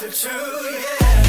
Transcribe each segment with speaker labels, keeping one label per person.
Speaker 1: the truth, yeah.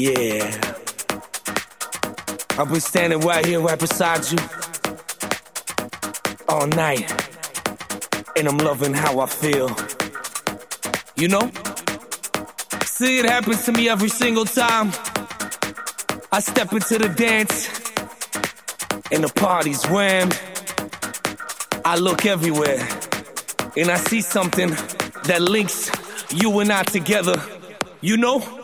Speaker 1: Yeah. I've been standing right here, right beside you, all night, and I'm loving how I feel. You know? See, it happens to me every single time. I step into the dance, and the party's wham. I look everywhere, and I see something that links you and I together. You know?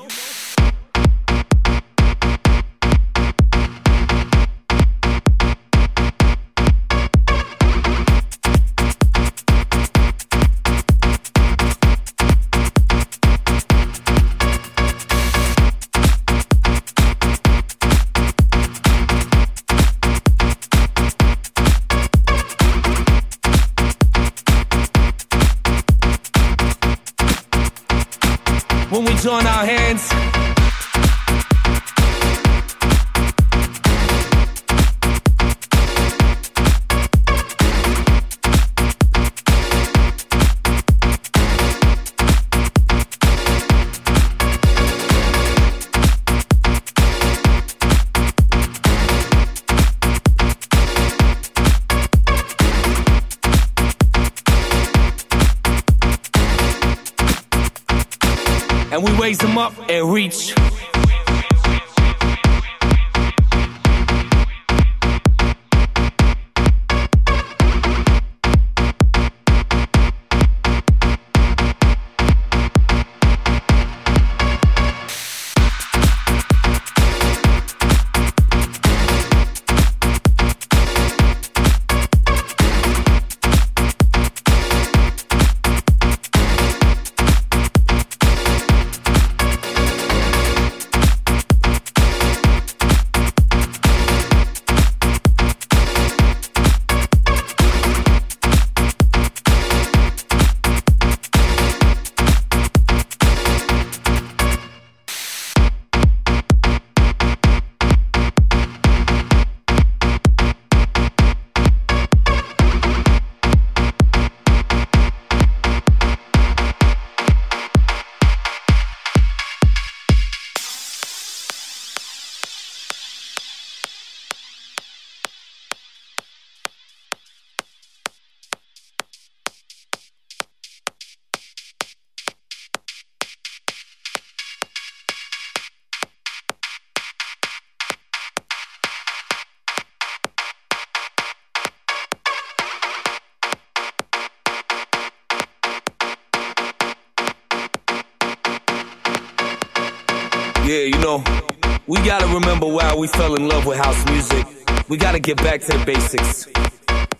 Speaker 1: Remember why we fell in love with house music. We gotta get back to the basics.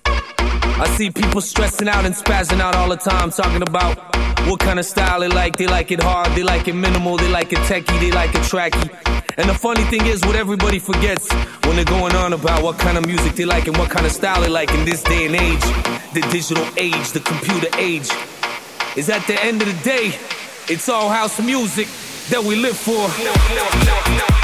Speaker 1: I see people stressing out and spazzing out all the time, talking about what kind of style they like. They like it hard, they like it minimal, they like it techie, they like it tracky. And the funny thing is, what everybody forgets when they're going on about what kind of music they like and what kind of style they like in this day and age, the digital age, the computer age, is at the end of the day, it's all house music that we live for. No, no, no,